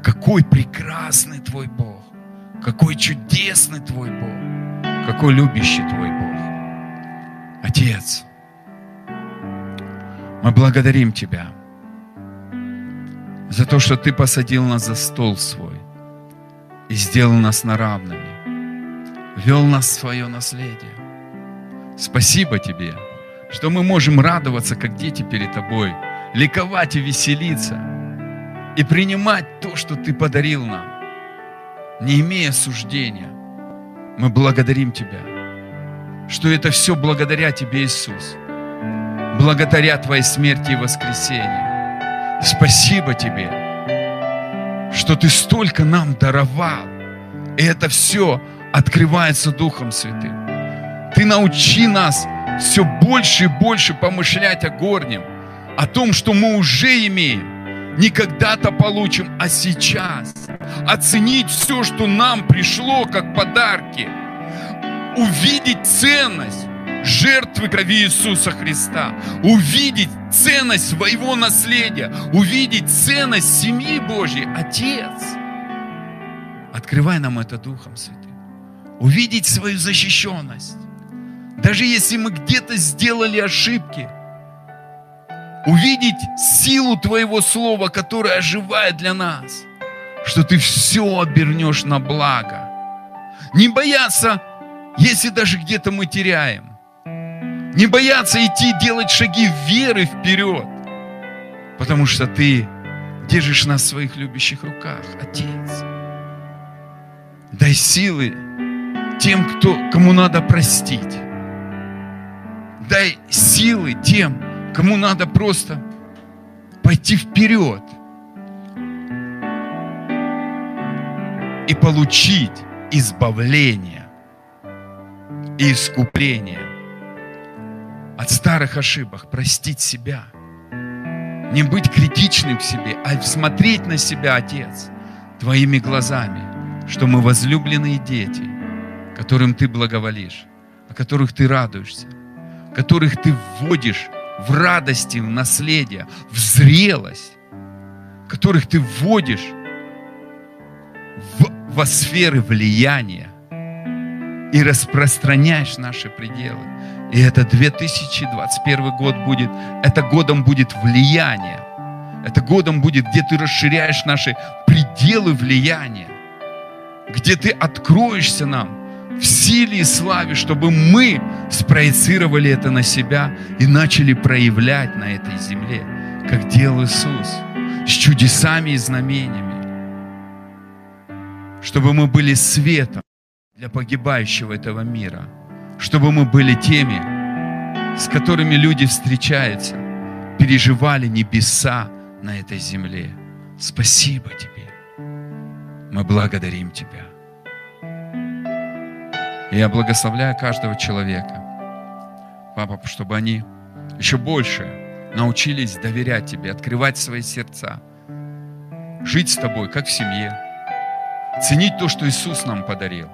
какой прекрасный твой Бог, какой чудесный твой Бог, какой любящий твой Бог. Отец, мы благодарим Тебя – за то, что Ты посадил нас за стол свой и сделал нас на равными, вел нас в свое наследие. Спасибо Тебе, что мы можем радоваться, как дети перед Тобой, ликовать и веселиться, и принимать то, что Ты подарил нам, не имея суждения. Мы благодарим Тебя, что это все благодаря Тебе, Иисус, благодаря Твоей смерти и воскресению. Спасибо Тебе, что Ты столько нам даровал. И это все открывается Духом Святым. Ты научи нас все больше и больше помышлять о горнем, о том, что мы уже имеем, не когда-то получим, а сейчас. Оценить все, что нам пришло как подарки. Увидеть ценность жертвы крови Иисуса Христа, увидеть ценность своего наследия, увидеть ценность семьи Божьей. Отец, открывай нам это Духом Святым. Увидеть свою защищенность. Даже если мы где-то сделали ошибки, увидеть силу Твоего Слова, которое оживает для нас, что Ты все обернешь на благо. Не бояться, если даже где-то мы теряем. Не бояться идти делать шаги веры вперед. Потому что ты держишь нас в своих любящих руках, Отец. Дай силы тем, кто, кому надо простить. Дай силы тем, кому надо просто пойти вперед и получить избавление и искупление от старых ошибок, простить себя. Не быть критичным к себе, а смотреть на себя, Отец, Твоими глазами, что мы возлюбленные дети, которым Ты благоволишь, о которых Ты радуешься, которых Ты вводишь в радости, в наследие, в зрелость, которых Ты вводишь в, во сферы влияния и распространяешь наши пределы. И это 2021 год будет, это годом будет влияние. Это годом будет, где ты расширяешь наши пределы влияния. Где ты откроешься нам в силе и славе, чтобы мы спроецировали это на себя и начали проявлять на этой земле, как делал Иисус, с чудесами и знамениями. Чтобы мы были светом для погибающего этого мира. Чтобы мы были теми, с которыми люди встречаются, переживали небеса на этой земле. Спасибо тебе. Мы благодарим тебя. И я благословляю каждого человека, Папа, чтобы они еще больше научились доверять Тебе, открывать свои сердца, жить с Тобой, как в семье, ценить то, что Иисус нам подарил,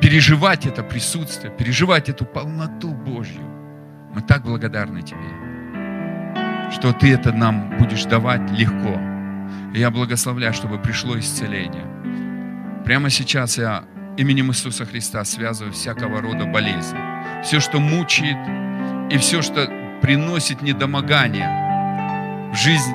переживать это присутствие, переживать эту полноту Божью. Мы так благодарны Тебе, что Ты это нам будешь давать легко. И я благословляю, чтобы пришло исцеление. Прямо сейчас я именем Иисуса Христа связываю всякого рода болезни. Все, что мучает, и все, что приносит недомогание в жизнь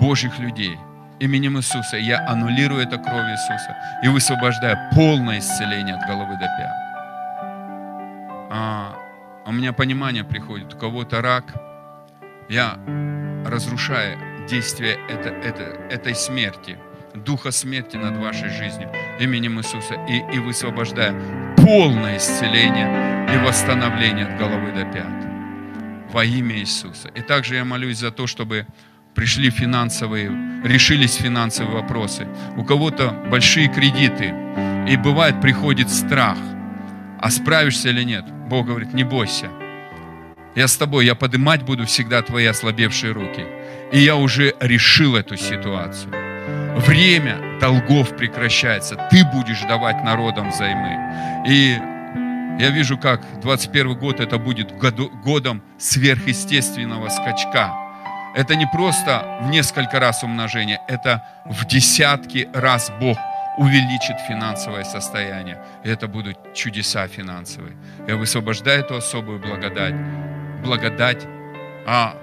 Божьих людей. Именем Иисуса я аннулирую это кровью Иисуса и высвобождаю полное исцеление от головы до пят. А, у меня понимание приходит, у кого-то рак, я разрушаю действие это, это, этой смерти – духа смерти над вашей жизнью именем Иисуса и, и высвобождая полное исцеление и восстановление от головы до пят во имя Иисуса. И также я молюсь за то, чтобы пришли финансовые, решились финансовые вопросы. У кого-то большие кредиты, и бывает приходит страх, а справишься или нет. Бог говорит, не бойся. Я с тобой, я поднимать буду всегда твои ослабевшие руки. И я уже решил эту ситуацию время долгов прекращается. Ты будешь давать народам займы. И я вижу, как 21 год это будет годом сверхъестественного скачка. Это не просто в несколько раз умножение, это в десятки раз Бог увеличит финансовое состояние. И это будут чудеса финансовые. Я высвобождаю эту особую благодать. Благодать а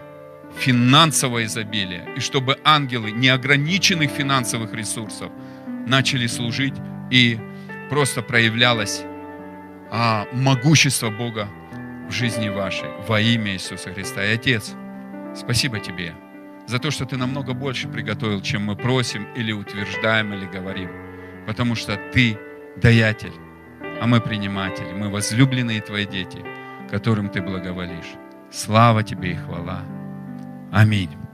финансовое изобилие, и чтобы ангелы неограниченных финансовых ресурсов начали служить и просто проявлялось а, могущество Бога в жизни вашей во имя Иисуса Христа. И Отец, спасибо Тебе за то, что Ты намного больше приготовил, чем мы просим или утверждаем или говорим. Потому что Ты даятель, а мы приниматели, мы возлюбленные Твои дети, которым Ты благоволишь. Слава Тебе и хвала. Аминь.